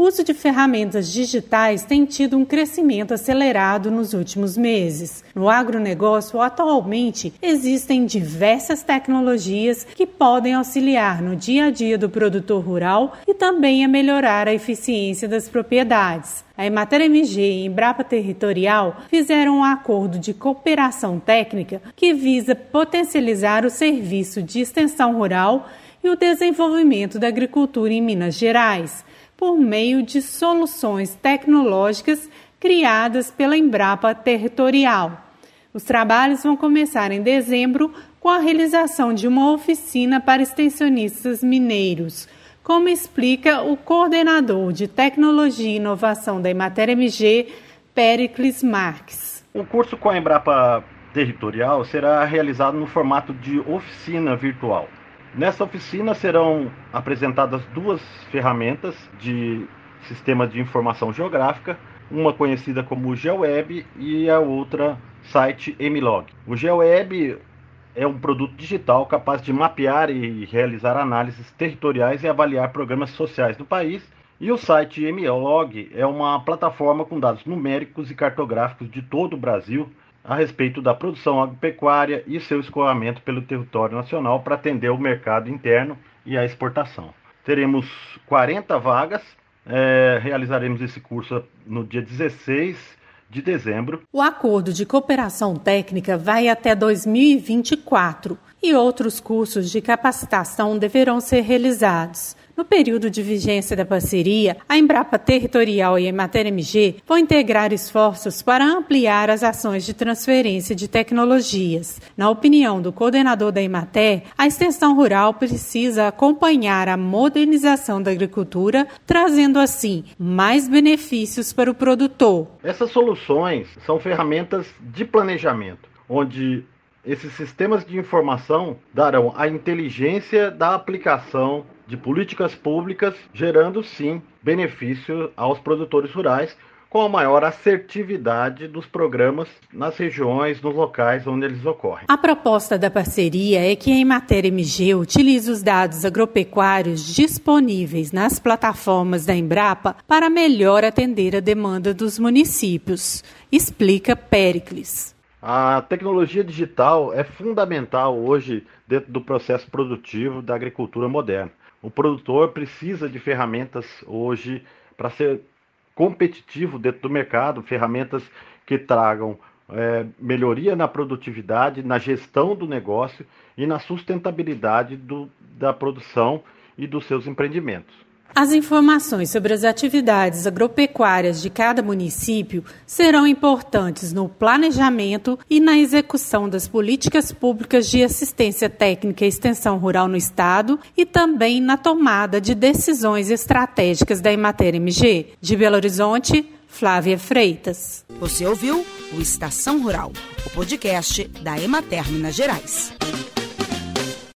O uso de ferramentas digitais tem tido um crescimento acelerado nos últimos meses. No agronegócio, atualmente, existem diversas tecnologias que podem auxiliar no dia a dia do produtor rural e também a melhorar a eficiência das propriedades. A Emater MG e Embrapa Territorial fizeram um acordo de cooperação técnica que visa potencializar o serviço de extensão rural e o desenvolvimento da agricultura em Minas Gerais por meio de soluções tecnológicas criadas pela Embrapa Territorial. Os trabalhos vão começar em dezembro com a realização de uma oficina para extensionistas mineiros, como explica o coordenador de Tecnologia e Inovação da Emater MG, Pericles Marques. O curso com a Embrapa Territorial será realizado no formato de oficina virtual. Nessa oficina serão apresentadas duas ferramentas de sistema de informação geográfica, uma conhecida como GeoWeb e a outra site Mlog. O GeoWeb é um produto digital capaz de mapear e realizar análises territoriais e avaliar programas sociais do país. E o site Mlog é uma plataforma com dados numéricos e cartográficos de todo o Brasil a respeito da produção agropecuária e seu escoamento pelo território nacional para atender o mercado interno e a exportação. Teremos 40 vagas, é, realizaremos esse curso no dia 16 de dezembro. O acordo de cooperação técnica vai até 2024 e outros cursos de capacitação deverão ser realizados. No período de vigência da parceria, a Embrapa Territorial e a Emater MG vão integrar esforços para ampliar as ações de transferência de tecnologias. Na opinião do coordenador da Emater, a extensão rural precisa acompanhar a modernização da agricultura, trazendo assim mais benefícios para o produtor. Essas soluções são ferramentas de planejamento, onde esses sistemas de informação darão a inteligência da aplicação de políticas públicas, gerando sim benefício aos produtores rurais com a maior assertividade dos programas nas regiões, nos locais onde eles ocorrem. A proposta da parceria é que a Emater MG utilize os dados agropecuários disponíveis nas plataformas da Embrapa para melhor atender a demanda dos municípios, explica Pericles. A tecnologia digital é fundamental hoje dentro do processo produtivo da agricultura moderna. O produtor precisa de ferramentas hoje para ser competitivo dentro do mercado, ferramentas que tragam é, melhoria na produtividade, na gestão do negócio e na sustentabilidade do, da produção e dos seus empreendimentos. As informações sobre as atividades agropecuárias de cada município serão importantes no planejamento e na execução das políticas públicas de assistência técnica e extensão rural no Estado e também na tomada de decisões estratégicas da Emater MG. De Belo Horizonte, Flávia Freitas. Você ouviu o Estação Rural, o podcast da Emater Minas Gerais.